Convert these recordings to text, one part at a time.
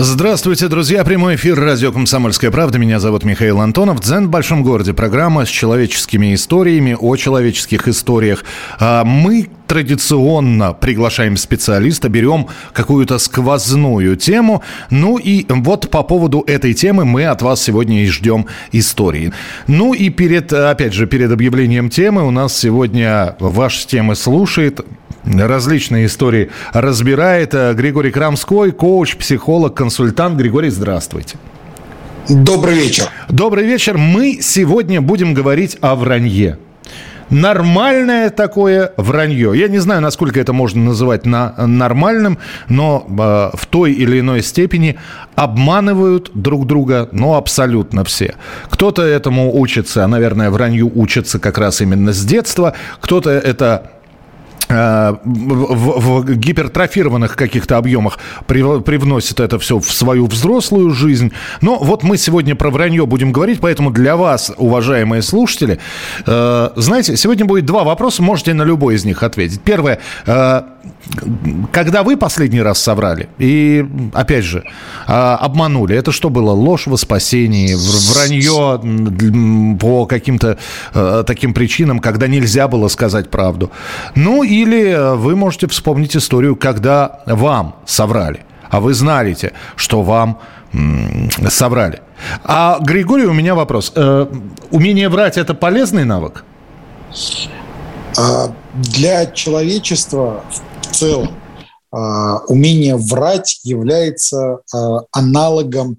Здравствуйте, друзья. Прямой эфир радио «Комсомольская правда». Меня зовут Михаил Антонов. «Дзен в большом городе». Программа с человеческими историями о человеческих историях. А мы традиционно приглашаем специалиста, берем какую-то сквозную тему. Ну и вот по поводу этой темы мы от вас сегодня и ждем истории. Ну и перед, опять же, перед объявлением темы у нас сегодня ваши темы слушает различные истории разбирает. Э, Григорий Крамской, коуч, психолог, консультант. Григорий, здравствуйте. Добрый вечер. Добрый вечер. Мы сегодня будем говорить о вранье. Нормальное такое вранье. Я не знаю, насколько это можно называть на, нормальным, но э, в той или иной степени обманывают друг друга, ну, абсолютно все. Кто-то этому учится, а, наверное, вранью учится как раз именно с детства, кто-то это в, в гипертрофированных каких-то объемах привносит это все в свою взрослую жизнь. Но вот мы сегодня про вранье будем говорить, поэтому для вас, уважаемые слушатели, э, знаете, сегодня будет два вопроса, можете на любой из них ответить. Первое, э, когда вы последний раз соврали и, опять же, обманули, это что было? Ложь во спасении, вранье по каким-то таким причинам, когда нельзя было сказать правду. Ну и или э, вы можете вспомнить историю, когда вам соврали, а вы знаете, что вам соврали. А, Григорий, у меня вопрос. Э, умение врать – это полезный навык? А, для человечества в целом а, умение врать является а, аналогом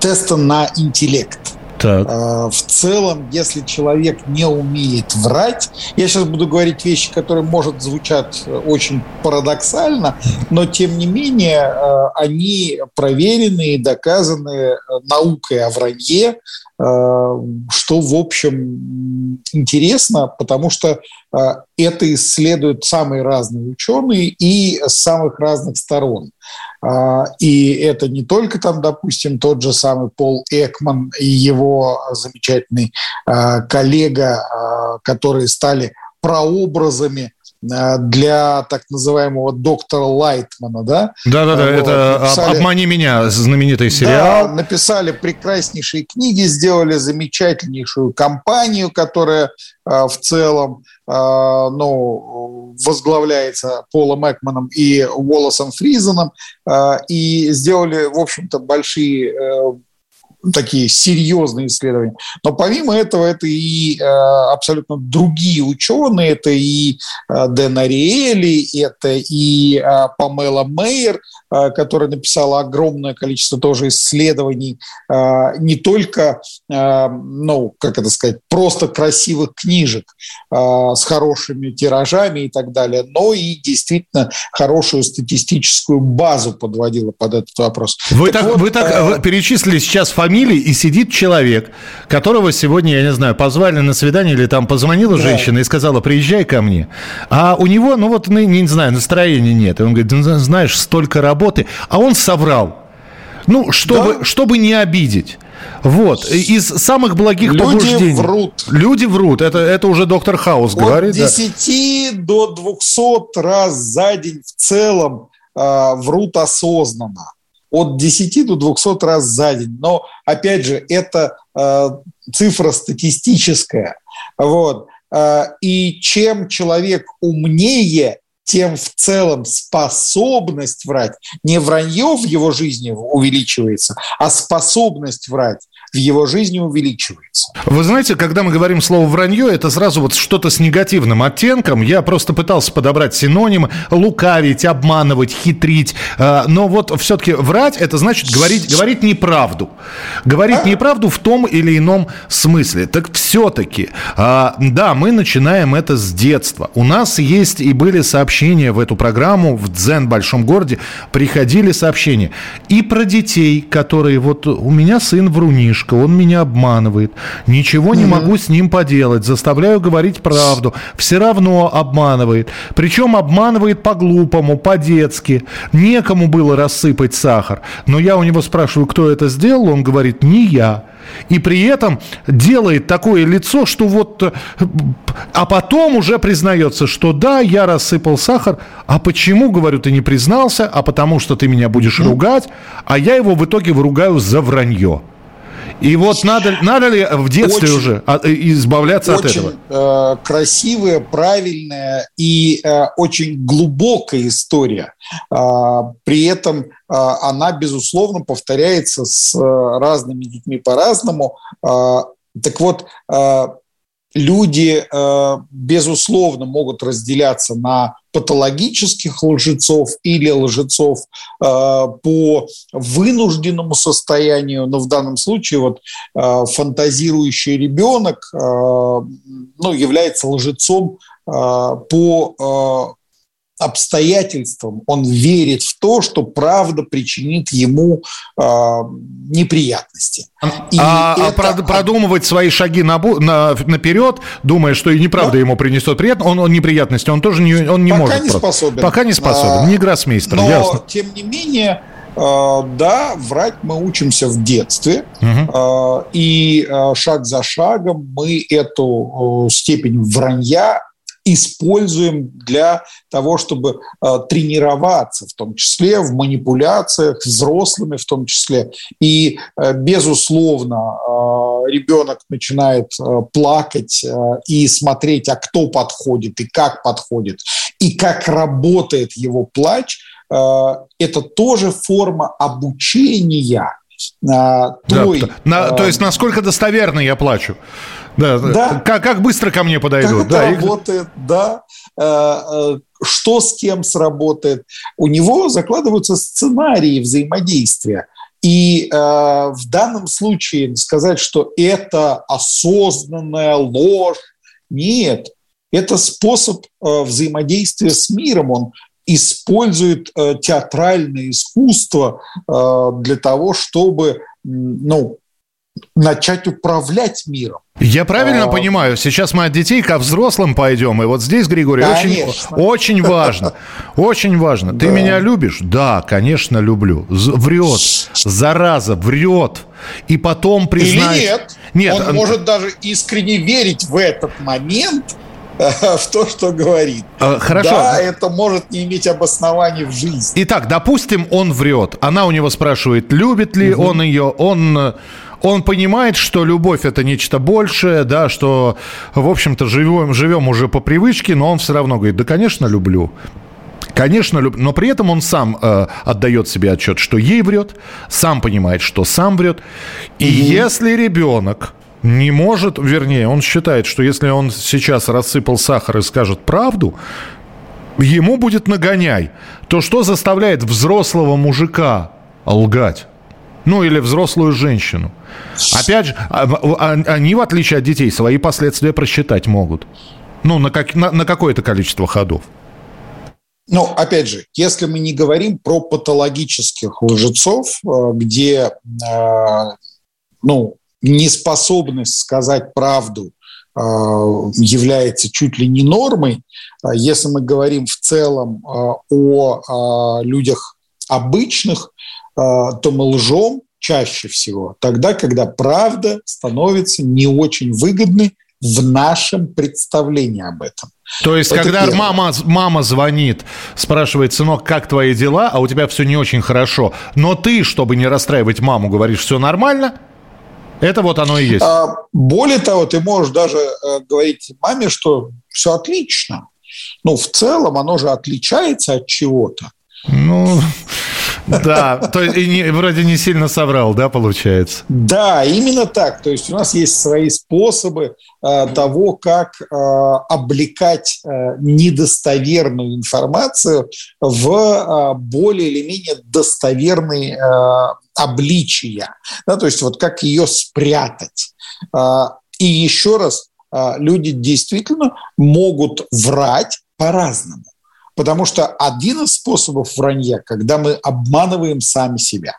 теста на интеллект. Так. А, в целом, если человек не умеет врать, я сейчас буду говорить вещи, которые, может, звучат очень парадоксально, но, тем не менее, а, они проверены и доказаны наукой о вранье, что, в общем, интересно, потому что это исследуют самые разные ученые и с самых разных сторон. А, и это не только там, допустим, тот же самый Пол Экман и его замечательный а, коллега, а, которые стали прообразами для так называемого доктора Лайтмана, да? Да-да-да, вот, это написали, «Обмани меня», знаменитый сериал. Да, написали прекраснейшие книги, сделали замечательнейшую кампанию, которая в целом ну, возглавляется Полом Экманом и Уоллесом Фризеном, и сделали, в общем-то, большие э, такие серьезные исследования. Но помимо этого, это и э, абсолютно другие ученые, это и э, Дэн Ариэли, это и э, Памела Мейер, которая написала огромное количество тоже исследований, э, не только, э, ну, как это сказать, просто красивых книжек э, с хорошими тиражами и так далее, но и действительно хорошую статистическую базу подводила под этот вопрос. Вы так, так, вот, вы так э, перечислили сейчас фамилии фамилии, и сидит человек, которого сегодня, я не знаю, позвали на свидание или там позвонила да. женщина и сказала, приезжай ко мне. А у него, ну вот, не, не знаю, настроения нет. И он говорит, знаешь, столько работы. А он соврал. Ну, чтобы, да? чтобы не обидеть. Вот. Из самых благих Люди побуждений. Люди врут. Люди врут. Это, это уже доктор Хаус От говорит. От 10 да. до 200 раз за день в целом э, врут осознанно от 10 до 200 раз за день. Но, опять же, это э, цифра статистическая. Вот. Э, и чем человек умнее, тем в целом способность врать, не вранье в его жизни увеличивается, а способность врать в его жизни увеличивается. Вы знаете, когда мы говорим слово «вранье», это сразу вот что-то с негативным оттенком. Я просто пытался подобрать синонимы. Лукавить, обманывать, хитрить. А, но вот все-таки врать – это значит говорить, говорить неправду. Говорить а? неправду в том или ином смысле. Так все-таки, а, да, мы начинаем это с детства. У нас есть и были сообщения в эту программу в «Дзен большом городе». Приходили сообщения и про детей, которые вот у меня сын врунишка, он меня обманывает ничего не могу с ним поделать, заставляю говорить правду, все равно обманывает. Причем обманывает по-глупому, по-детски. Некому было рассыпать сахар. Но я у него спрашиваю, кто это сделал, он говорит, не я. И при этом делает такое лицо, что вот... А потом уже признается, что да, я рассыпал сахар. А почему, говорю, ты не признался? А потому что ты меня будешь ругать. А я его в итоге выругаю за вранье. И вот надо, надо ли в детстве очень, уже э, избавляться очень, от этого? Э, красивая, правильная и э, очень глубокая история. Э, при этом э, она, безусловно, повторяется с э, разными детьми по-разному. Э, так вот, люди, э, безусловно, могут разделяться на патологических лжецов или лжецов э, по вынужденному состоянию, но в данном случае вот э, фантазирующий ребенок ну, является лжецом по обстоятельствам он верит в то, что правда причинит ему э, неприятности. И а, а это... а продумывать свои шаги на, на, наперед, думая, что и неправда да. ему принесет приятно, он, он неприятности, он тоже не, он не Пока может. не способен. Пока не способен. А, не гроссмейстер, но, ясно. тем не менее, да, врать мы учимся в детстве, угу. и шаг за шагом мы эту степень вранья используем для того, чтобы э, тренироваться, в том числе в манипуляциях взрослыми, в том числе. И, э, безусловно, э, ребенок начинает плакать и смотреть, а кто подходит и как подходит, и как работает его плач. Это тоже форма обучения той... Да, на, то есть, насколько достоверно я плачу. Да, да. Как, как быстро ко мне подойдут. Как да, это работает, и... да. Э, э, что с кем сработает. У него закладываются сценарии взаимодействия. И э, в данном случае сказать, что это осознанная ложь, нет. Это способ э, взаимодействия с миром. Он использует э, театральное искусство э, для того, чтобы ну, начать управлять миром. Я правильно а... понимаю, сейчас мы от детей ко взрослым пойдем, и вот здесь, Григорий, очень, очень важно, очень важно. Ты да. меня любишь? Да, конечно, люблю. Врет, зараза, врет. И потом признает... Или нет. Нет. Он может даже искренне верить в этот момент, в то, что говорит. А, хорошо. Да, это может не иметь обоснований в жизни. Итак, допустим, он врет. Она у него спрашивает, любит ли угу. он ее. Он он понимает, что любовь это нечто большее, да, что, в общем-то, живем, живем уже по привычке, но он все равно говорит, да, конечно, люблю. Конечно, люб... но при этом он сам э, отдает себе отчет, что ей врет, сам понимает, что сам врет. И mm если ребенок не может, вернее, он считает, что если он сейчас рассыпал сахар и скажет правду, ему будет нагоняй, то что заставляет взрослого мужика лгать? Ну, или взрослую женщину. Опять же, а, а, они, в отличие от детей, свои последствия просчитать могут. Ну, на, как, на, на какое-то количество ходов. Ну, опять же, если мы не говорим про патологических лжецов, э, где, э, ну, неспособность сказать правду э, является чуть ли не нормой, если мы говорим в целом о людях обычных, то мы лжем чаще всего тогда, когда правда становится не очень выгодной в нашем представлении об этом. То есть, Это когда мама, мама звонит, спрашивает, сынок, как твои дела, а у тебя все не очень хорошо, но ты, чтобы не расстраивать маму, говоришь, все нормально, это вот оно и есть. А, более того, ты можешь даже э, говорить маме, что все отлично. Ну, в целом, оно же отличается от чего-то. Ну, да, то есть и не, вроде не сильно соврал, да, получается? Да, именно так. То есть у нас есть свои способы э, того, как э, облекать э, недостоверную информацию в э, более или менее достоверные э, обличия. Да, то есть вот как ее спрятать. Э, и еще раз, э, люди действительно могут врать по-разному. Потому что один из способов вранья, когда мы обманываем сами себя,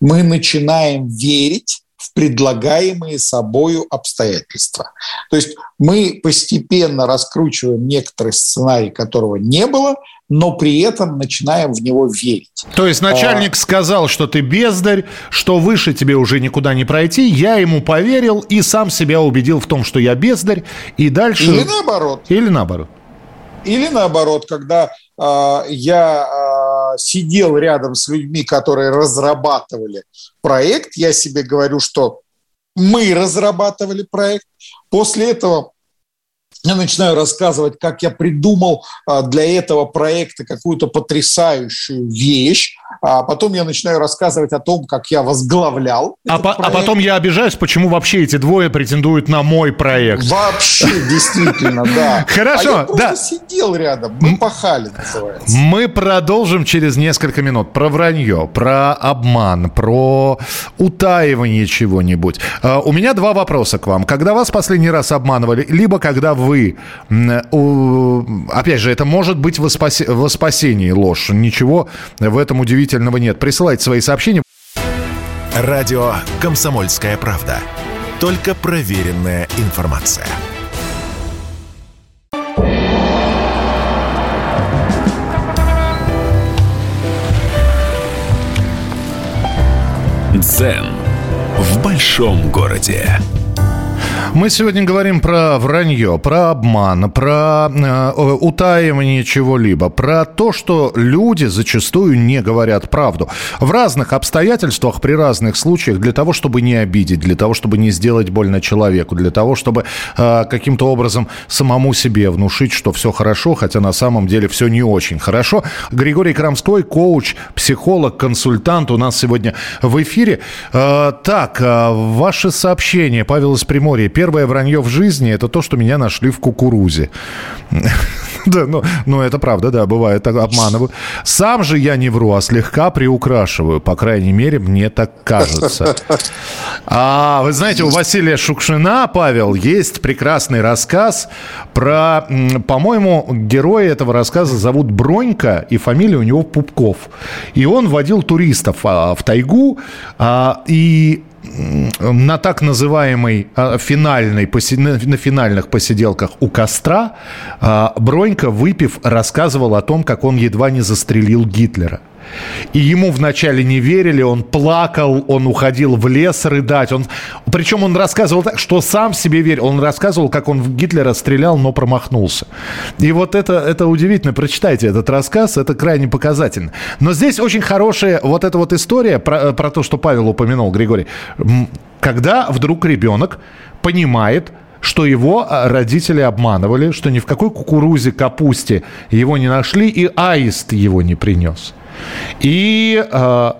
мы начинаем верить в предлагаемые собою обстоятельства. То есть мы постепенно раскручиваем некоторый сценарий, которого не было, но при этом начинаем в него верить. То есть начальник а... сказал, что ты бездарь, что выше тебе уже никуда не пройти, я ему поверил и сам себя убедил в том, что я бездарь, и дальше... Или наоборот. Или наоборот. Или наоборот, когда э, я э, сидел рядом с людьми, которые разрабатывали проект, я себе говорю, что мы разрабатывали проект. После этого я начинаю рассказывать, как я придумал а, для этого проекта какую-то потрясающую вещь, а потом я начинаю рассказывать о том, как я возглавлял. А, по, а потом я обижаюсь, почему вообще эти двое претендуют на мой проект. Вообще, действительно, да. Хорошо, а я просто сидел рядом, мы пахали, называется. Мы продолжим через несколько минут про вранье, про обман, про утаивание чего-нибудь. А, у меня два вопроса к вам. Когда вас последний раз обманывали, либо когда вы... Опять же, это может быть во, спаси... во спасении ложь. Ничего в этом удивительного удивительного нет. Присылайте свои сообщения. Радио «Комсомольская правда». Только проверенная информация. Дзен в большом городе. Мы сегодня говорим про вранье, про обман, про э, утаивание чего-либо, про то, что люди зачастую не говорят правду. В разных обстоятельствах, при разных случаях, для того, чтобы не обидеть, для того, чтобы не сделать больно человеку, для того, чтобы э, каким-то образом самому себе внушить, что все хорошо, хотя на самом деле все не очень хорошо. Григорий Крамской, коуч, психолог, консультант у нас сегодня в эфире. Э, так, э, ваши сообщения, Павел из Приморья первое вранье в жизни – это то, что меня нашли в кукурузе. Да, ну, ну, это правда, да, бывает, обманываю. Сам же я не вру, а слегка приукрашиваю. По крайней мере, мне так кажется. А вы знаете, у Василия Шукшина, Павел, есть прекрасный рассказ про, по-моему, героя этого рассказа зовут Бронька, и фамилия у него Пупков. И он водил туристов а, в тайгу, а, и на так называемой а, финальной, на финальных посиделках у костра а, Бронька, выпив, рассказывал о том, как он едва не застрелил Гитлера. И ему вначале не верили, он плакал, он уходил в лес рыдать. Он, причем он рассказывал так, что сам себе верил. Он рассказывал, как он в Гитлера стрелял, но промахнулся. И вот это, это удивительно. Прочитайте этот рассказ, это крайне показательно. Но здесь очень хорошая вот эта вот история про, про то, что Павел упомянул, Григорий. Когда вдруг ребенок понимает, что его а, родители обманывали, что ни в какой кукурузе, капусте его не нашли, и аист его не принес. И э,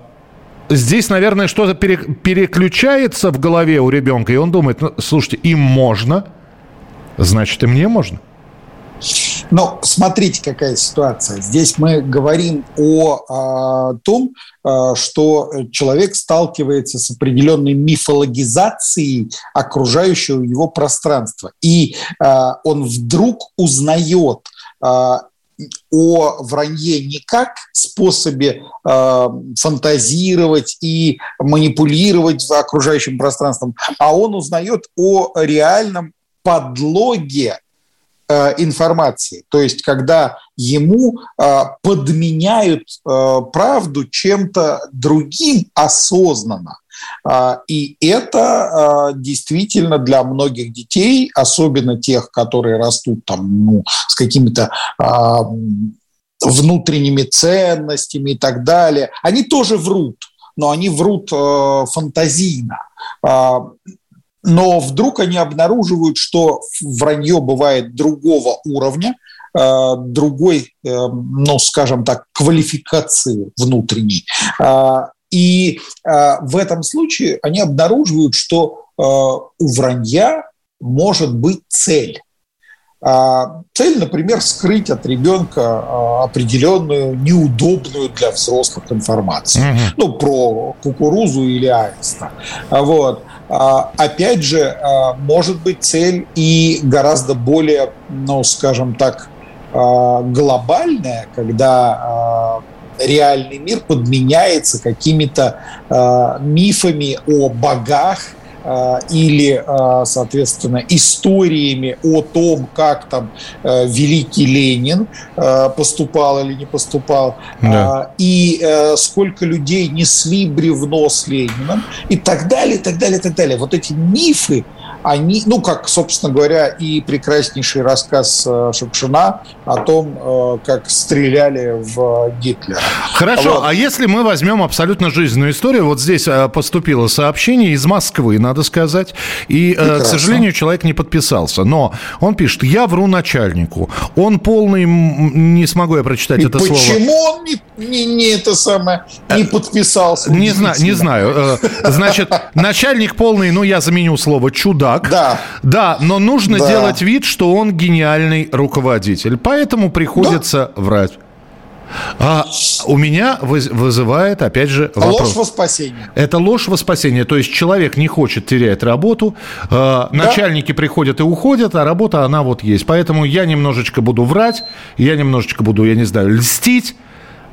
здесь, наверное, что-то переключается в голове у ребенка, и он думает, ну, слушайте, им можно, значит, и мне можно. Но смотрите, какая ситуация. Здесь мы говорим о, о том, что человек сталкивается с определенной мифологизацией окружающего его пространства. И он вдруг узнает о вранье не как способе э, фантазировать и манипулировать окружающим пространством, а он узнает о реальном подлоге э, информации. То есть, когда ему э, подменяют правду чем-то другим осознанно. А, и это а, действительно для многих детей, особенно тех, которые растут там, ну, с какими-то а, внутренними ценностями и так далее, они тоже врут, но они врут фантазийно. Но вдруг они обнаруживают, что вранье бывает другого уровня, другой, ну, скажем так, квалификации внутренней. И в этом случае они обнаруживают, что у вранья может быть цель. А, цель, например, скрыть от ребенка а, определенную неудобную для взрослых информацию. Угу. Ну, про кукурузу или аиста. Вот. А, опять же, может быть цель и гораздо более, ну, скажем так, глобальная, когда реальный мир подменяется какими-то мифами о богах, Э, или, э, соответственно, историями о том, как там э, великий Ленин поступал или не поступал, да. и сколько людей несли бревно с Лениным, и так далее, и так далее, и так далее. Вот эти мифы, они, ну, как, собственно говоря, и прекраснейший рассказ э, Шукшина о том, э, как стреляли в Гитлера. Хорошо, вот. а если мы возьмем абсолютно жизненную историю, вот здесь э, поступило сообщение из Москвы, надо сказать, и, Прекрасно. к сожалению, человек не подписался, но он пишет, я вру начальнику, он полный, не смогу я прочитать и это почему слово. Почему он не, не, не это самое, не подписался? Не знаю, не знаю. Значит, начальник полный, ну, я заменю слово чудо чудак. Да. Да, но нужно да. делать вид, что он гениальный руководитель. Поэтому приходится да. врать. А у меня вызывает, опять же, вопрос. Ложь во спасение. Это ложь во спасение. То есть человек не хочет терять работу, э, да. начальники приходят и уходят, а работа, она вот есть. Поэтому я немножечко буду врать, я немножечко буду, я не знаю, льстить.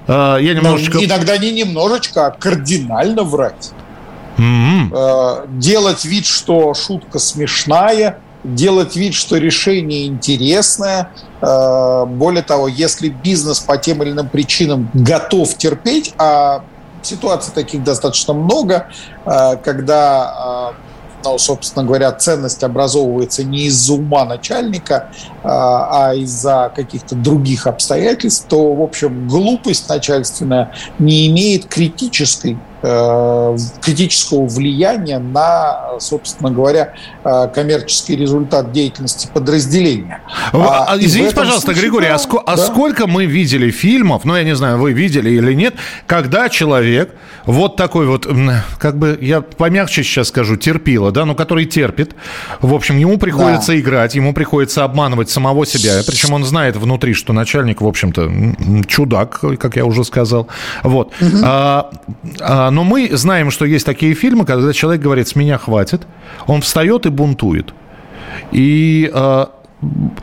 Э, я немножечко... Но иногда не немножечко, а кардинально врать. Mm-hmm. Делать вид, что шутка смешная, делать вид, что решение интересное. Э, более того, если бизнес по тем или иным причинам готов терпеть, а ситуаций таких достаточно много, э, когда ну, собственно говоря, ценность образовывается не из-за ума начальника, а из-за каких-то других обстоятельств, то, в общем, глупость начальственная не имеет критической критического влияния на, собственно говоря, э, коммерческий результат деятельности подразделения. А, а Извините, пожалуйста, случае, Григорий, да, а, ск- да. а сколько мы видели фильмов, ну, я не знаю, вы видели или нет, когда человек вот такой вот, как бы, я помягче сейчас скажу, терпила, да, ну, который терпит, в общем, ему приходится да. играть, ему приходится обманывать самого себя, причем он знает внутри, что начальник, в общем-то, чудак, как я уже сказал, вот. Угу. А, а, но мы знаем, что есть такие фильмы, когда человек говорит, с меня хватит, он встает и бунтует. И э,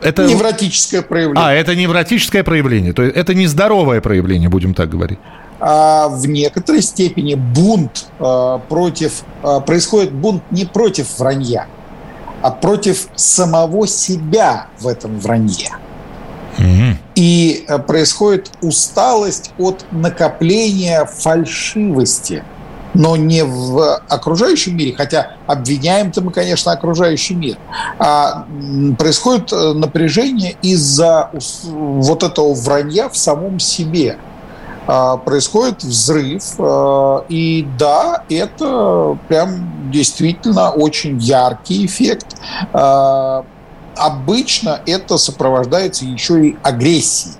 это... Невротическое проявление. А, это невротическое проявление. То есть это нездоровое проявление, будем так говорить. А в некоторой степени бунт э, против... Э, происходит бунт не против вранья, а против самого себя в этом вранье. И э, происходит усталость от накопления фальшивости, но не в окружающем мире, хотя обвиняем-то мы, конечно, окружающий мир, а происходит э, напряжение из-за вот этого вранья в самом себе. А, происходит взрыв, э, и да, это прям действительно очень яркий эффект а, обычно это сопровождается еще и агрессией.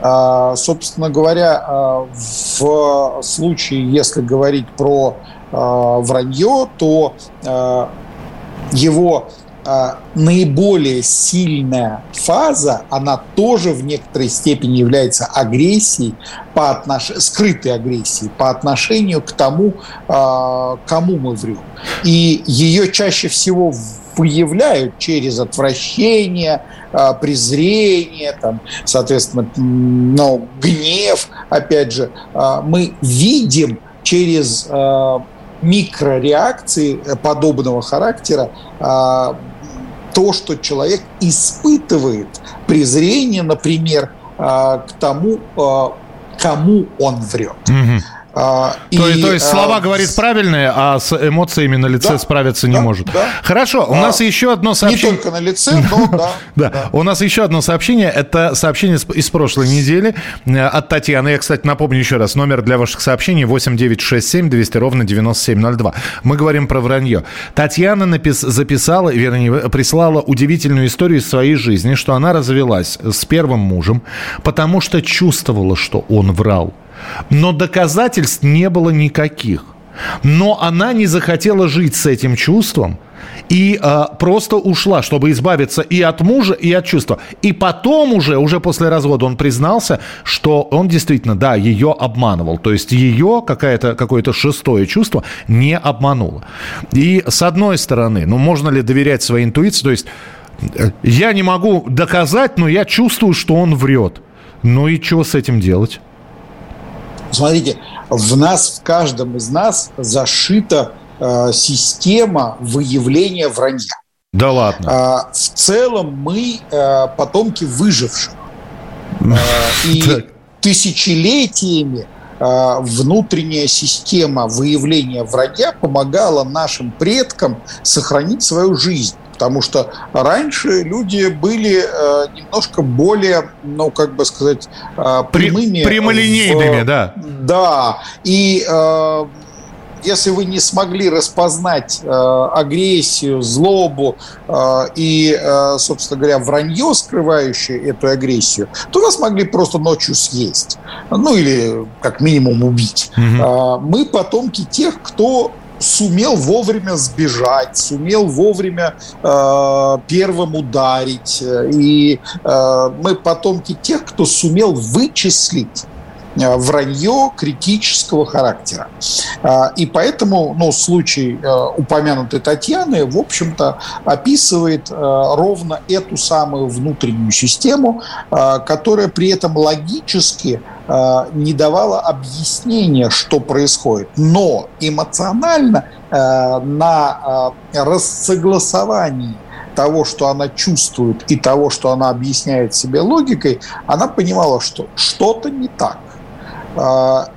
А, собственно говоря, а, в случае, если говорить про а, вранье, то его наиболее сильная фаза, она тоже в некоторой степени является агрессией, по отнош... скрытой агрессией по отношению к тому, кому мы врем. И ее чаще всего выявляют через отвращение, а, презрение, там, соответственно, ну, гнев, опять же, а, мы видим через а, микрореакции подобного характера то, что человек испытывает презрение, например, к тому, кому он врет. Mm-hmm. А, то, и, то есть слова а, говорит правильные, а с эмоциями на лице да, справиться не да, может. Да. Хорошо, у а, нас еще одно сообщение. Не только на лице, но да, да. Да, у нас еще одно сообщение. Это сообщение из прошлой недели э, от Татьяны. Я, кстати, напомню еще раз. Номер для ваших сообщений 8967 200 ровно 9702. Мы говорим про вранье. Татьяна напис... записала, вернее, прислала удивительную историю из своей жизни, что она развелась с первым мужем, потому что чувствовала, что он врал. Но доказательств не было никаких. Но она не захотела жить с этим чувством и э, просто ушла, чтобы избавиться и от мужа, и от чувства. И потом уже, уже после развода он признался, что он действительно, да, ее обманывал. То есть ее какое-то какое шестое чувство не обмануло. И с одной стороны, ну можно ли доверять своей интуиции? То есть э, я не могу доказать, но я чувствую, что он врет. Ну и что с этим делать? Смотрите, в нас, в каждом из нас зашита э, система выявления вранья. Да ладно. Э, в целом мы э, потомки выживших. Э, и тысячелетиями э, внутренняя система выявления вранья помогала нашим предкам сохранить свою жизнь. Потому что раньше люди были э, немножко более, ну, как бы сказать, э, прямыми. Прямолинейными, в, да. Да. И э, если вы не смогли распознать э, агрессию, злобу э, и, э, собственно говоря, вранье, скрывающее эту агрессию, то вас могли просто ночью съесть. Ну, или как минимум убить. Угу. Э, мы потомки тех, кто сумел вовремя сбежать, сумел вовремя э, первым ударить. И э, мы потомки тех, кто сумел вычислить э, вранье критического характера. Э, и поэтому ну, случай э, упомянутой Татьяны, в общем-то, описывает ровно эту самую внутреннюю систему, которая при этом логически не давала объяснения, что происходит. Но эмоционально э, на э, рассогласовании того, что она чувствует, и того, что она объясняет себе логикой, она понимала, что что-то не так.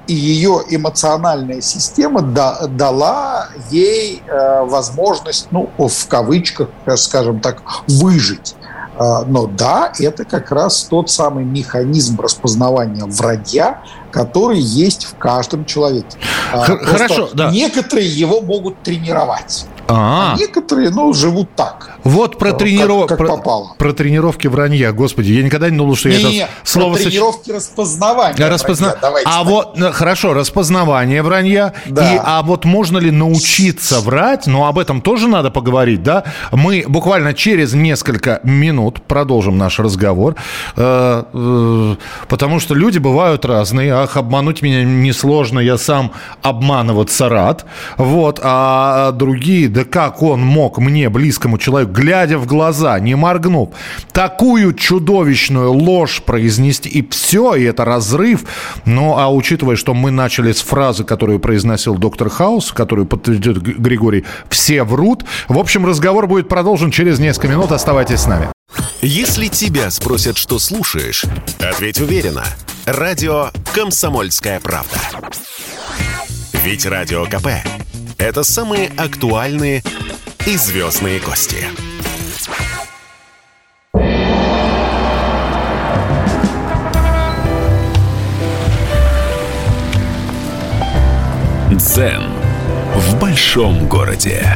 И ее эмоциональная система дала ей возможность, ну, в кавычках, скажем так, выжить. А, но да, это как раз тот самый механизм распознавания вранья, который есть в каждом человеке. А, хорошо, да. Некоторые его могут тренировать. А, а некоторые, ну, живут так. Вот про, трениров... как, как про, попало. про тренировки вранья, господи, я никогда не думал, что не, я это слово... Про тренировки распознавания Распозна... вранья, А вот, ну, хорошо, распознавание вранья, да. и, а вот можно ли научиться врать, ну, об этом тоже надо поговорить, да? Мы буквально через несколько минут продолжим наш разговор, э, э, потому что люди бывают разные, ах, обмануть меня несложно, я сам обманываться рад, вот, а другие, да как он мог мне, близкому человеку, глядя в глаза, не моргнув, такую чудовищную ложь произнести, и все, и это разрыв. Ну, а учитывая, что мы начали с фразы, которую произносил доктор Хаус, которую подтвердит Григорий, все врут. В общем, разговор будет продолжен через несколько минут. Оставайтесь с нами. Если тебя спросят, что слушаешь, ответь уверенно. Радио «Комсомольская правда». Ведь Радио КП – это самые актуальные и звездные гости. Дзен в большом городе.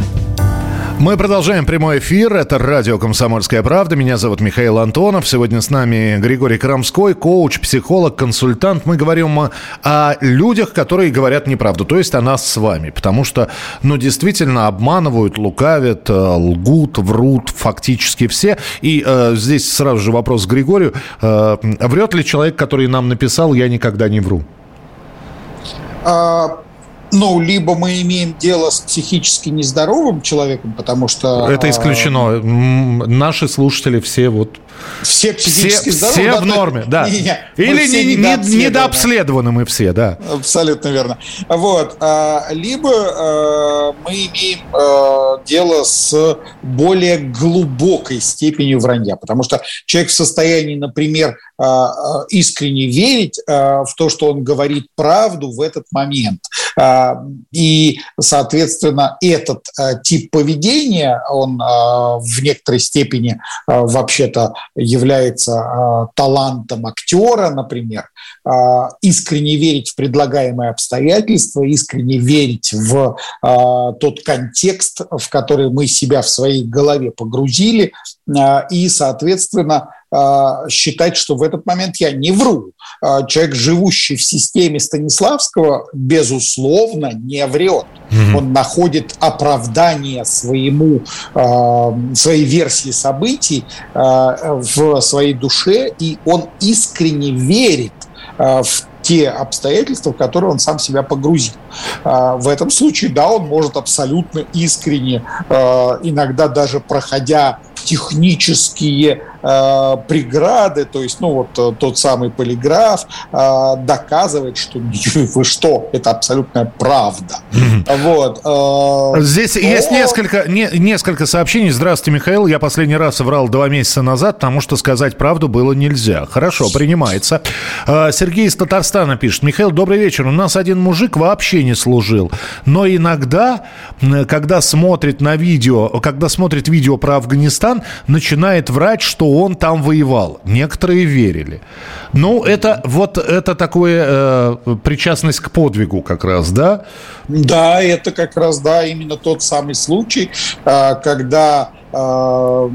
Мы продолжаем прямой эфир. Это радио «Комсомольская правда». Меня зовут Михаил Антонов. Сегодня с нами Григорий Крамской, коуч, психолог, консультант. Мы говорим о людях, которые говорят неправду, то есть о нас с вами. Потому что, ну, действительно, обманывают, лукавят, э, лгут, врут фактически все. И э, здесь сразу же вопрос к Григорию. Э, врет ли человек, который нам написал «Я никогда не вру»? А ну, либо мы имеем дело с психически нездоровым человеком, потому что... Это а, исключено. Наши слушатели все вот Все психически все, здоровы. Все в норме, да. Не, не, Или не, не, недообследованы мы все, да. Абсолютно верно. Вот. А, либо а, мы имеем а, дело с более глубокой степенью вранья, потому что человек в состоянии, например, искренне верить в то, что он говорит правду в этот момент. И, соответственно, этот тип поведения, он в некоторой степени вообще-то является э, талантом актера, например, э, искренне верить в предлагаемые обстоятельства, искренне верить в э, тот контекст, в который мы себя в своей голове погрузили, и, соответственно, считать, что в этот момент я не вру. Человек, живущий в системе Станиславского, безусловно, не врет. Угу. Он находит оправдание своему, своей версии событий в своей душе, и он искренне верит в те обстоятельства, в которые он сам себя погрузил. В этом случае, да, он может абсолютно искренне, иногда даже проходя технические э, преграды, то есть, ну, вот э, тот самый полиграф э, доказывает, что вы что, это абсолютная правда. Вот. Э, Здесь но... есть несколько, не, несколько сообщений. Здравствуйте, Михаил. Я последний раз врал два месяца назад, потому что сказать правду было нельзя. Хорошо, принимается. Э, Сергей из Татарстана пишет. Михаил, добрый вечер. У нас один мужик вообще не служил. Но иногда, когда смотрит на видео, когда смотрит видео про Афганистан, Казахстан начинает врать, что он там воевал. Некоторые верили. Ну, это вот это такое э, причастность к подвигу как раз, да? Да, это как раз, да, именно тот самый случай, э, когда э, а,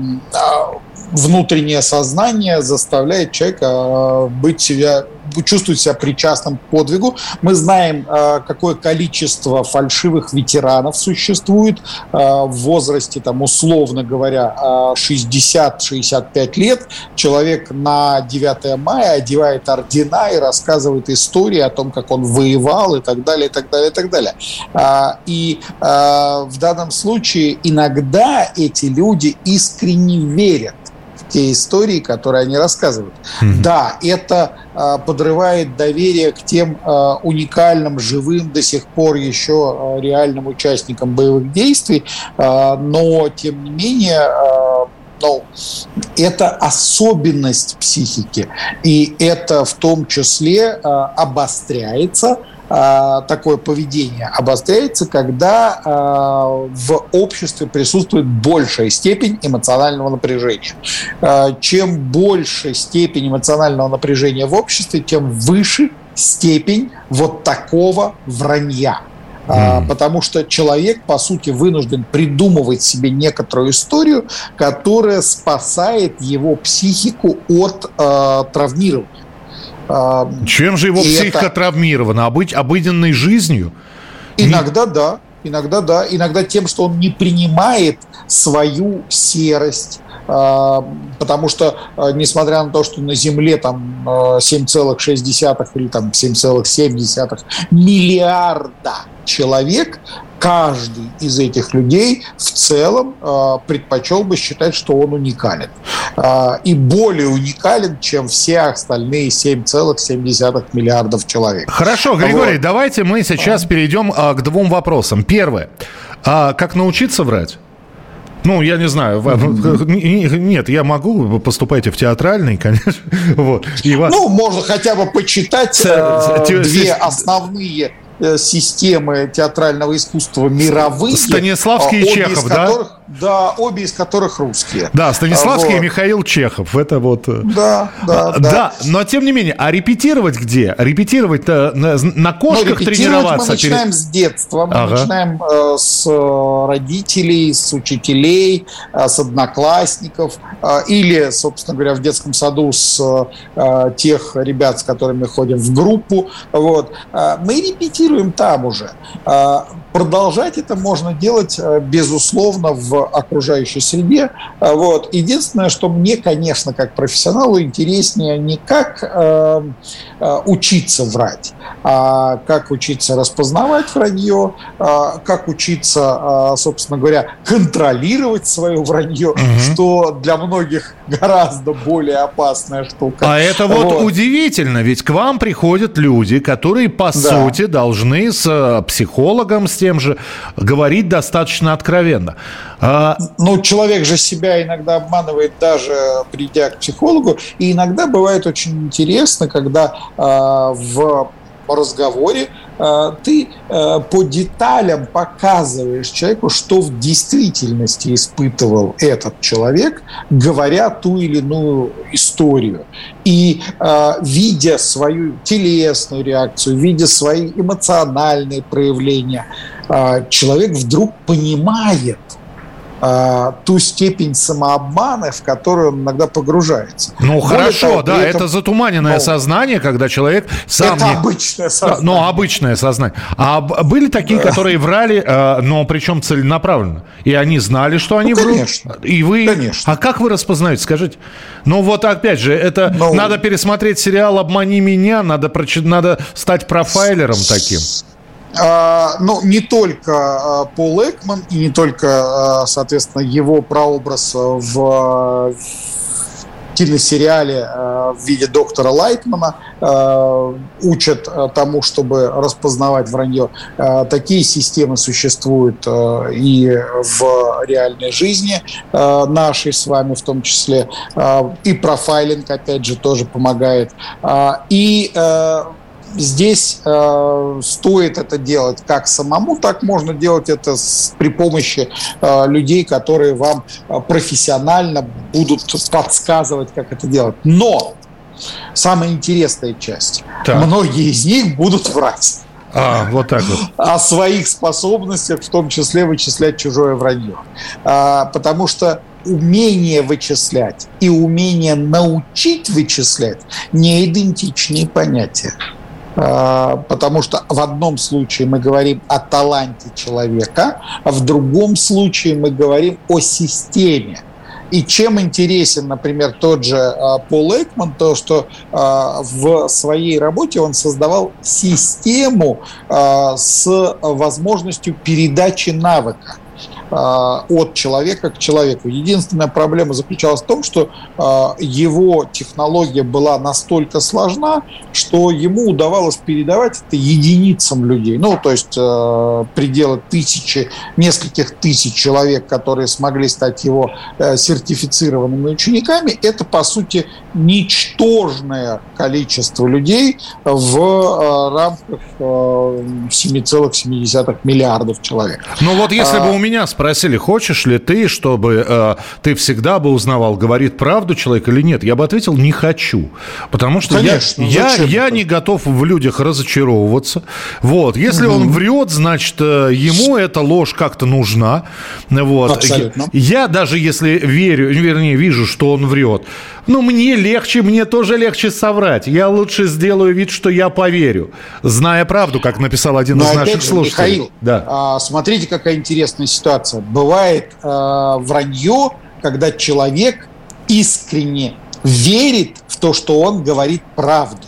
внутреннее сознание заставляет человека э, быть себя чувствует себя причастным к подвигу. Мы знаем, э, какое количество фальшивых ветеранов существует э, в возрасте, там, условно говоря, 60-65 лет. Человек на 9 мая одевает ордена и рассказывает истории о том, как он воевал и так далее, и так далее, и так далее. И в данном случае иногда эти люди искренне верят те истории, которые они рассказывают. Mm-hmm. Да, это э, подрывает доверие к тем э, уникальным, живым до сих пор еще э, реальным участникам боевых действий, э, но тем не менее э, ну, это особенность психики, и это в том числе э, обостряется такое поведение обостряется, когда э, в обществе присутствует большая степень эмоционального напряжения. Э, чем больше степень эмоционального напряжения в обществе, тем выше степень вот такого вранья. Mm. Потому что человек, по сути, вынужден придумывать себе некоторую историю, которая спасает его психику от э, травмирования. Чем же его психика это... травмирована? Обыть обыденной жизнью? Иногда не... да. Иногда да. Иногда тем, что он не принимает свою серость, а, потому что, а, несмотря на то, что на Земле там 7,6 а, или там 7,7 миллиарда человек, каждый из этих людей в целом предпочел бы считать, что он уникален. и более уникален, чем все остальные 7,7 миллиардов человек. Хорошо, Григорий, вот. давайте мы сейчас перейдем к двум вопросам. Первое. как научиться врать? Ну, я не знаю. Нет, я могу, поступайте в театральный, конечно. Вот. И вас... Ну, можно хотя бы почитать э, две основные Э, системы театрального искусства мировые. Станиславский и Чехов, да? Да, обе из которых русские. Да, Станиславский вот. и Михаил Чехов. Это вот... Э, да, да, да. Да, но тем не менее, а репетировать где? Репетировать на, на кошках ну, тренироваться? мы начинаем перед... с детства. Мы ага. начинаем э, с э, родителей, с учителей, э, с одноклассников. Э, или, собственно говоря, в детском саду с э, тех ребят, с которыми ходим в группу. Вот. Э, мы репетируем там уже. А, продолжать это можно делать, э, безусловно, в окружающей среде. А, вот. Единственное, что мне, конечно, как профессионалу интереснее не как э, э, учиться врать, а как учиться распознавать вранье, а, как учиться, собственно говоря, контролировать свое вранье, угу. что для многих гораздо более опасная штука. А это вот, вот удивительно, ведь к вам приходят люди, которые, по да. сути, должны с психологом, с тем же говорить достаточно откровенно. А... Ну, человек же себя иногда обманывает, даже придя к психологу. И иногда бывает очень интересно, когда э, в разговоре э, ты э, по деталям показываешь человеку, что в действительности испытывал этот человек, говоря ту или иную историю. И э, видя свою телесную реакцию, видя свои эмоциональные проявления, человек вдруг понимает, а, ту степень самообмана, в которую он иногда погружается. Ну Более хорошо, того, да, этом, это затуманенное ну, сознание, когда человек сам это не... обычное сознание. Ну, обычное сознание. А были такие, да. которые врали, э, но причем целенаправленно, и они знали, что они ну, врут. Конечно. И вы. Конечно. А как вы распознаете? Скажите. Ну вот опять же, это ну, надо пересмотреть сериал "Обмани меня", надо прочитать, надо стать профайлером таким. А, ну, не только а, Пол Экман и не только, а, соответственно, его прообраз в телесериале в виде доктора Лайтмана учат тому, чтобы распознавать вранье. Такие системы существуют и в реальной жизни нашей с вами в том числе. И профайлинг, опять же, тоже помогает. И здесь э, стоит это делать как самому, так можно делать это с, при помощи э, людей, которые вам э, профессионально будут подсказывать, как это делать. Но самая интересная часть. Так. Многие из них будут врать. А, вот так вот. О своих способностях, в том числе вычислять чужое вранье. А, потому что умение вычислять и умение научить вычислять не идентичные понятия. А, потому что в одном случае мы говорим о таланте человека, а в другом случае мы говорим о системе. И чем интересен, например, тот же а, Пол Экман, то, что а, в своей работе он создавал систему с возможностью передачи навыка. А, от человека к человеку. Единственная проблема заключалась в том, что а, его технология была настолько сложна, что ему удавалось передавать это единицам людей. Ну, то есть а, пределы тысячи, нескольких тысяч человек, которые смогли стать его э, сертифицированными учениками, это, по сути, ничтожное количество людей в рамках 7,7 миллиардов человек. Ну вот если бы у меня спросили, хочешь ли ты, чтобы э, ты всегда бы узнавал, говорит правду человек или нет, я бы ответил, не хочу. Потому что Конечно, я, я, я не готов в людях разочаровываться. Вот. Если угу. он врет, значит, э, ему эта ложь как-то нужна. Вот. Абсолютно. Я даже если верю, вернее, вижу, что он врет, ну, мне легче, мне тоже легче соврать. Я лучше сделаю вид, что я поверю, зная правду, как написал один Но из наших же, слушателей. Михаил, да. а, смотрите, какая интересная ситуация. Бывает э, вранье, когда человек искренне верит в то, что он говорит правду.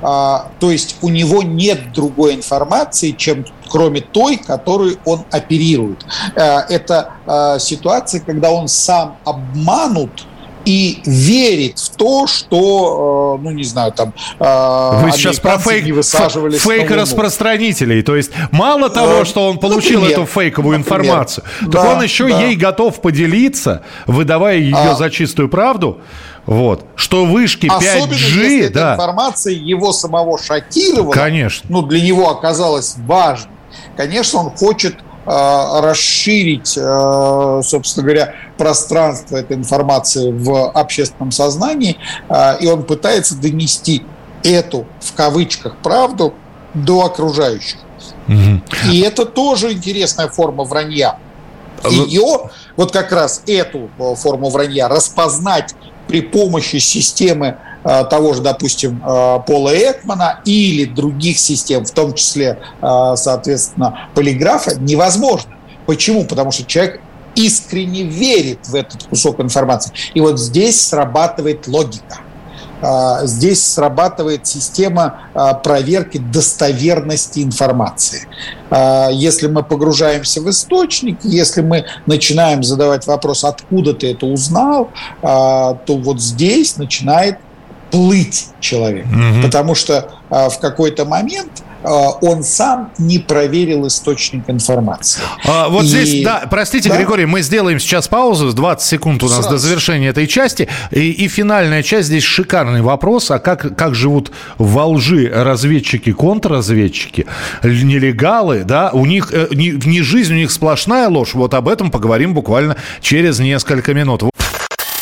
А, то есть у него нет другой информации, чем кроме той, которую он оперирует. А, это а, ситуация, когда он сам обманут, и верит в то, что, э, ну, не знаю, там... Э, Вы сейчас про фейк, не высаживались фейк-распространителей. То есть мало того, э, что он получил например, эту фейковую например, информацию, да, так он еще да. ей готов поделиться, выдавая ее а, за чистую правду. Вот. Что вышки 5G... Особенно, если да. эта информация его самого шокировала. Конечно. Ну, для него оказалась важной. Конечно, он хочет Э, расширить, э, собственно говоря, пространство этой информации в общественном сознании, э, и он пытается донести эту, в кавычках, правду до окружающих. Угу. И это тоже интересная форма вранья. Ее, вот как раз эту форму вранья, распознать при помощи системы того же, допустим, Пола Экмана или других систем, в том числе, соответственно, полиграфа, невозможно. Почему? Потому что человек искренне верит в этот кусок информации. И вот здесь срабатывает логика. Здесь срабатывает система проверки достоверности информации. Если мы погружаемся в источник, если мы начинаем задавать вопрос, откуда ты это узнал, то вот здесь начинает плыть человек. Угу. Потому что в какой-то момент а, он сам не проверил источник информации. А, вот и... здесь, да, простите, да? Григорий, мы сделаем сейчас паузу, 20 секунд у нас Сразу. до завершения этой части. И, и финальная часть здесь шикарный вопрос, а как, как живут во лжи разведчики, контрразведчики, нелегалы, да, у них э, не, не жизнь, у них сплошная ложь. Вот об этом поговорим буквально через несколько минут.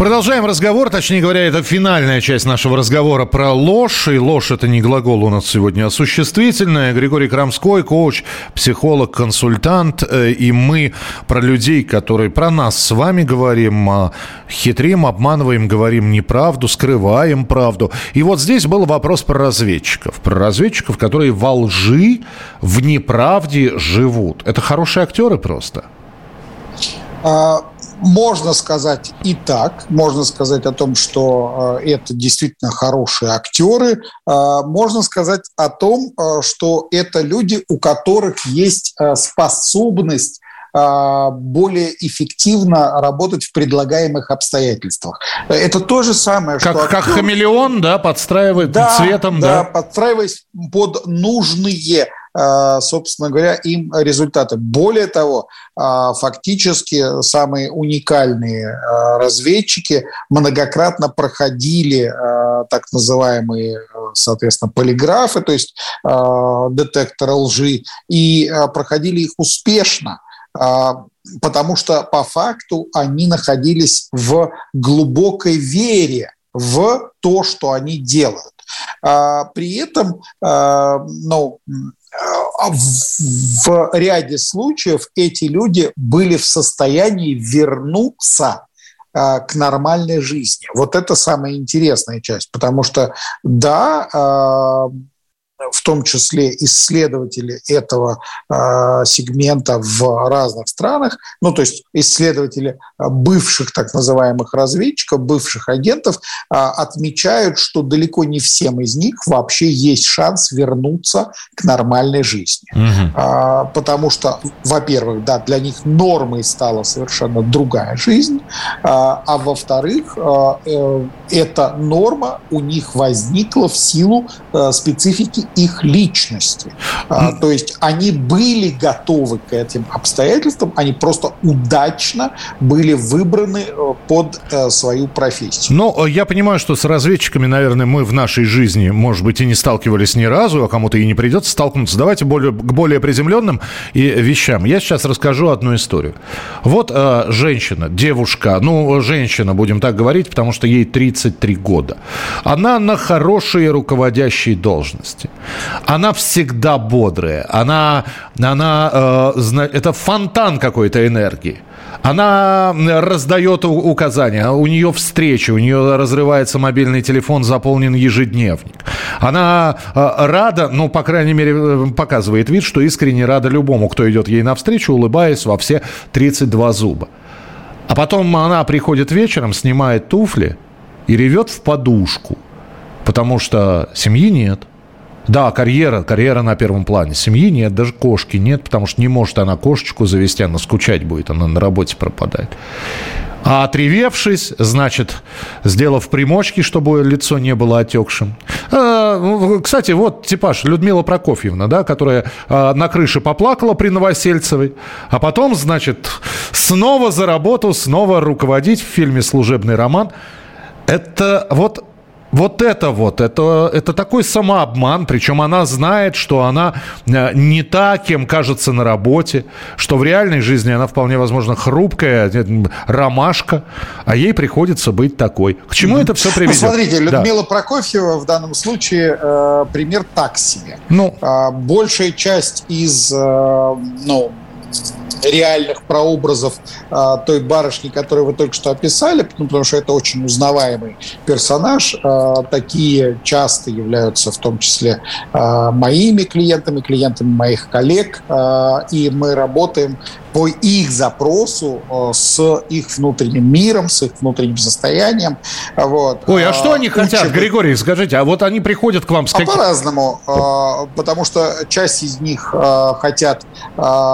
Продолжаем разговор, точнее говоря, это финальная часть нашего разговора про ложь. И ложь – это не глагол у нас сегодня, а существительное. Григорий Крамской, коуч, психолог, консультант. Э, и мы про людей, которые про нас с вами говорим, а хитрим, обманываем, говорим неправду, скрываем правду. И вот здесь был вопрос про разведчиков. Про разведчиков, которые во лжи, в неправде живут. Это хорошие актеры просто? А, можно сказать и так, можно сказать о том, что э, это действительно хорошие актеры, э, можно сказать о том, э, что это люди, у которых есть способность более эффективно работать в предлагаемых обстоятельствах. Это то же самое, как, что... Как хамелеон, да, подстраивает да, цветом, да? Да, подстраиваясь под нужные собственно говоря, им результаты. Более того, э, фактически самые уникальные э, разведчики многократно проходили так называемые, соответственно, полиграфы, то есть детекторы лжи, и проходили их успешно потому что по факту они находились в глубокой вере в то, что они делают. При этом ну, а в ряде случаев эти люди были в состоянии вернуться а, к нормальной жизни. Вот это самая интересная часть, потому что да, а, в том числе исследователи этого э, сегмента в разных странах, ну то есть исследователи э, бывших так называемых разведчиков, бывших агентов, э, отмечают, что далеко не всем из них вообще есть шанс вернуться к нормальной жизни. Угу. Э, потому что, во-первых, да, для них нормой стала совершенно другая жизнь, э, а во-вторых, э, э, эта норма у них возникла в силу э, специфики их личности. А, то есть они были готовы к этим обстоятельствам, они просто удачно были выбраны э, под э, свою профессию. Но э, я понимаю, что с разведчиками, наверное, мы в нашей жизни, может быть, и не сталкивались ни разу, а кому-то и не придется столкнуться. Давайте более, к более приземленным и вещам. Я сейчас расскажу одну историю. Вот э, женщина, девушка, ну, женщина, будем так говорить, потому что ей 33 года. Она на хорошей руководящей должности она всегда бодрая, она, она э, это фонтан какой-то энергии. Она раздает указания, у нее встречи, у нее разрывается мобильный телефон, заполнен ежедневник. Она э, рада, ну, по крайней мере, э, показывает вид, что искренне рада любому, кто идет ей навстречу, улыбаясь во все 32 зуба. А потом она приходит вечером, снимает туфли и ревет в подушку, потому что семьи нет. Да, карьера, карьера на первом плане. Семьи нет, даже кошки нет, потому что не может она кошечку завести, она скучать будет, она на работе пропадает. А отревевшись, значит, сделав примочки, чтобы лицо не было отекшим. А, кстати, вот типаж Людмила Прокофьевна, да, которая а, на крыше поплакала при Новосельцевой, а потом, значит, снова за работу, снова руководить в фильме «Служебный роман». Это вот Вот это вот, это, это такой самообман, причем она знает, что она э, не та, кем кажется на работе, что в реальной жизни она вполне возможно хрупкая, ромашка, а ей приходится быть такой. К чему это все приведет? Ну, смотрите, Людмила да. Прокофьева в данном случае э, пример так себе. Ну. Э, большая часть из, э, ну, реальных прообразов а, той барышни, которую вы только что описали, ну, потому что это очень узнаваемый персонаж. А, такие часто являются в том числе а, моими клиентами, клиентами моих коллег, а, и мы работаем по их запросу э, с их внутренним миром, с их внутренним состоянием. Вот. Ой, а что они Учебы... хотят, Григорий, скажите, а вот они приходят к вам с каким... А по-разному, э, потому что часть из них э, хотят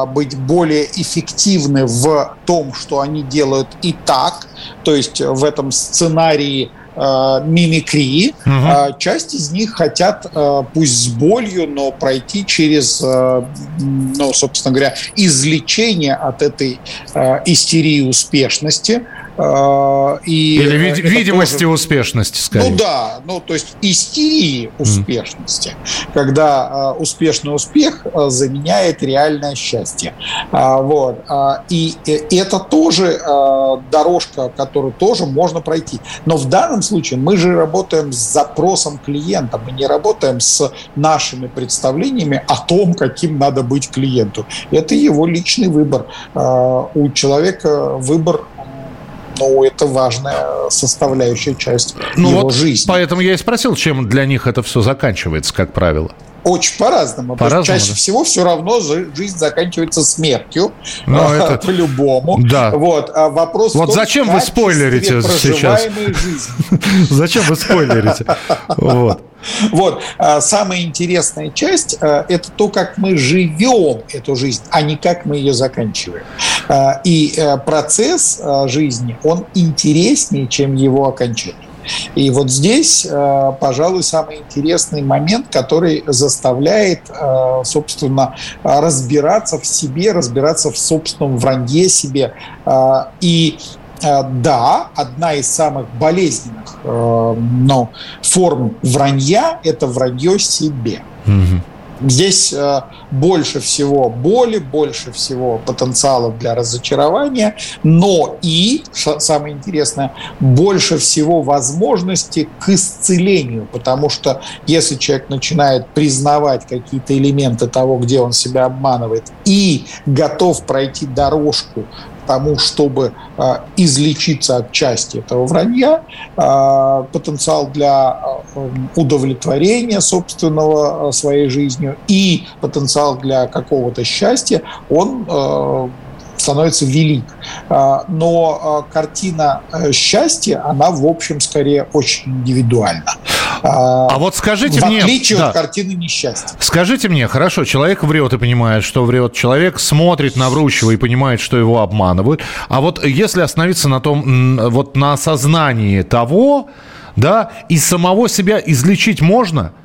быть более эффективны в том, что они делают и так, то есть в этом сценарии э, мимикрии. Угу. Э, часть из них хотят, э, пусть с болью, но пройти через, э, ну, собственно говоря, излечение от этой э, истерии успешности. Э, и Или вид- видимости тоже... успешности, скорее. Ну да, ну то есть истерии успешности, mm. когда э, успешный успех э, заменяет реальное счастье. А, вот. А, и это тоже э, дорожка, которую тоже можно пройти. Но в данном случае мы же работаем с запросом клиента, мы не работаем с нашими представлениями о том, каким надо быть клиенту. Это его личный выбор. Э, у человека выбор ну, это важная составляющая часть ну его вот жизни. Поэтому я и спросил, чем для них это все заканчивается, как правило. Очень по-разному. По чаще да. всего все равно жизнь заканчивается смертью. Ну, это... По-любому. Да. Вот. А вопрос вот том, зачем вы спойлерите сейчас? Зачем вы спойлерите? Вот. Вот. А самая интересная часть а, – это то, как мы живем эту жизнь, а не как мы ее заканчиваем. А, и э, процесс жизни, он интереснее, чем его окончание. И вот здесь, э, пожалуй, самый интересный момент, который заставляет, э, собственно, разбираться в себе, разбираться в собственном вранье себе. Э, и да, одна из самых болезненных ну, форм вранья – это вранье себе. Угу. Здесь э, больше всего боли, больше всего потенциалов для разочарования, но и, самое интересное, больше всего возможностей к исцелению, потому что если человек начинает признавать какие-то элементы того, где он себя обманывает, и готов пройти дорожку тому, чтобы а, излечиться от части этого вранья, а, потенциал для а, удовлетворения собственного своей жизнью и потенциал для какого-то счастья, он становится велик. Но картина э, счастья, она, в общем, скорее очень индивидуальна. А, а вот скажите в мне... В отличие да. от картины несчастья. Скажите мне, хорошо, человек врет и понимает, что врет. Человек смотрит на врущего и понимает, что его обманывают. А вот если остановиться на том, вот на осознании того, да, и самого себя излечить можно –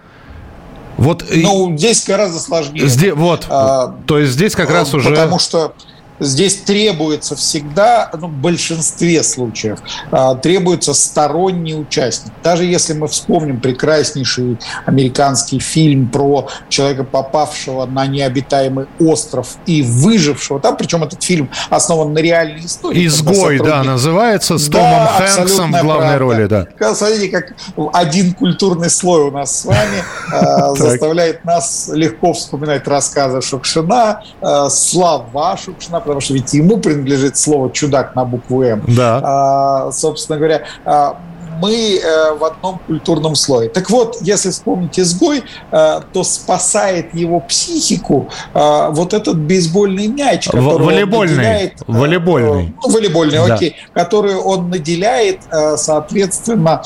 вот, ну, здесь гораздо сложнее. Здесь, вот, а, то есть здесь как раз уже... Потому что здесь требуется всегда, ну, в большинстве случаев, а, требуется сторонний участник. Даже если мы вспомним прекраснейший американский фильм про человека, попавшего на необитаемый остров и выжившего, там, причем этот фильм основан на реальной истории. «Изгой», да, называется, с Томом Хэнксом в главной правда. роли, да. Смотрите, как один культурный слой у нас с вами э, заставляет нас легко вспоминать рассказы Шукшина, э, слова Шукшина, потому что ведь ему принадлежит слово «чудак» на букву «М». Да. А, собственно говоря, а, мы э, в одном культурном слое. Так вот, если вспомнить изгой, э, то спасает его психику э, вот этот бейсбольный мяч, который волейбольный, он наделяет, волейбольный, ну, волейбольный, да. окей, который он наделяет, соответственно,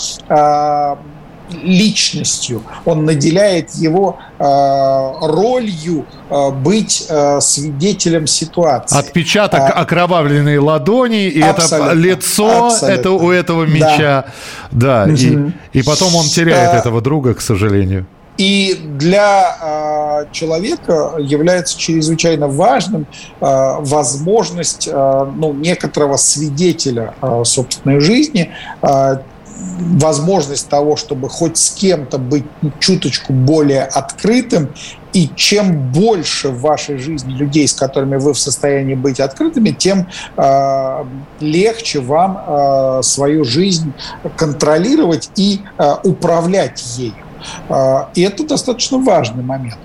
личностью, он наделяет его э, ролью э, быть э, свидетелем ситуации. Отпечаток а, окровавленной ладони, и это лицо абсолютно. это у этого меча. Да, да угу. и, и потом он теряет а, этого друга, к сожалению. И для э, человека является чрезвычайно важным э, возможность э, ну, некоторого свидетеля э, собственной жизни, э, возможность того, чтобы хоть с кем-то быть чуточку более открытым, и чем больше в вашей жизни людей, с которыми вы в состоянии быть открытыми, тем э, легче вам э, свою жизнь контролировать и э, управлять ею. Э, и это достаточно важный момент.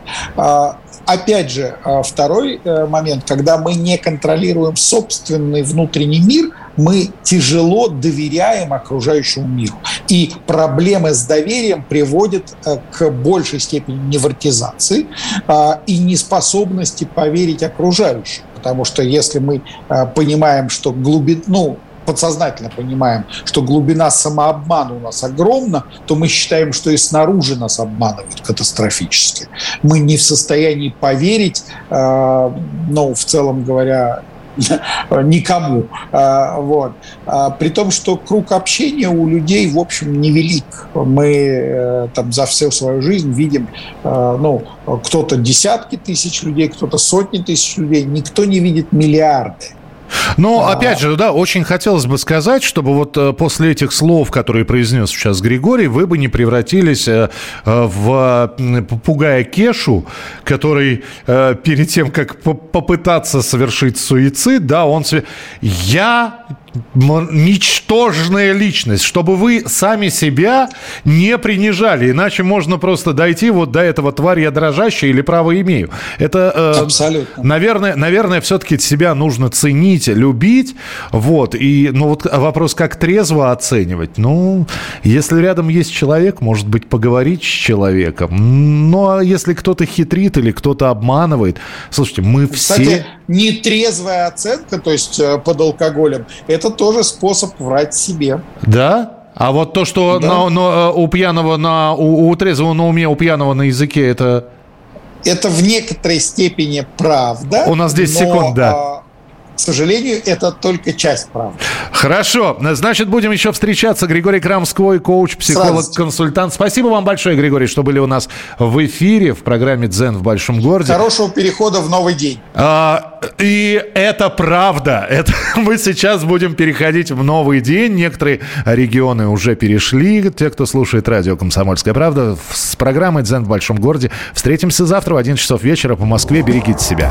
Опять же, второй э, момент, когда мы не контролируем собственный внутренний мир, мы тяжело доверяем окружающему миру. И проблемы с доверием приводят э, к большей степени невротизации и неспособности поверить окружающим. Потому что если мы понимаем, что глубина, ну, подсознательно понимаем, что глубина самообмана у нас огромна, то мы считаем, что и снаружи нас обманывают катастрофически. Мы не в состоянии поверить, э, ну, в целом говоря, никому. Э, вот. А, при том, что круг общения у людей, в общем, невелик. Мы э, там за всю свою жизнь видим, ну, кто-то десятки тысяч людей, кто-то сотни тысяч людей, никто не видит миллиарды. Но, а... опять же, да, очень хотелось бы сказать, чтобы вот э, после этих слов, которые произнес сейчас Григорий, вы бы не превратились э, э, в попугая Кешу, который перед тем, как попытаться совершить суицид, да, он. Я ничтожная личность, чтобы вы сами себя не принижали, иначе можно просто дойти вот до этого тварь я дрожащая или право имею. Это, э, Абсолютно. наверное, наверное, все-таки себя нужно ценить, любить, вот, и, ну вот вопрос, как трезво оценивать, ну, если рядом есть человек, может быть, поговорить с человеком, ну, а если кто-то хитрит или кто-то обманывает, слушайте, мы Кстати, все нетрезвая оценка, то есть э, под алкоголем, это тоже способ врать себе. Да? А вот то, что да. на, на, э, у пьяного, на, у, у трезвого на уме, у пьяного на языке, это... Это в некоторой степени правда. У нас 10 секунд, да. А, к сожалению, это только часть правды. Хорошо. Значит, будем еще встречаться. Григорий Крамской, коуч, психолог, консультант. Спасибо вам большое, Григорий, что были у нас в эфире в программе «Дзен в большом городе». Хорошего перехода в новый день. А, и это правда. Это мы сейчас будем переходить в новый день. Некоторые регионы уже перешли. Те, кто слушает радио «Комсомольская правда» с программой «Дзен в большом городе». Встретимся завтра в 11 часов вечера по Москве. Берегите себя.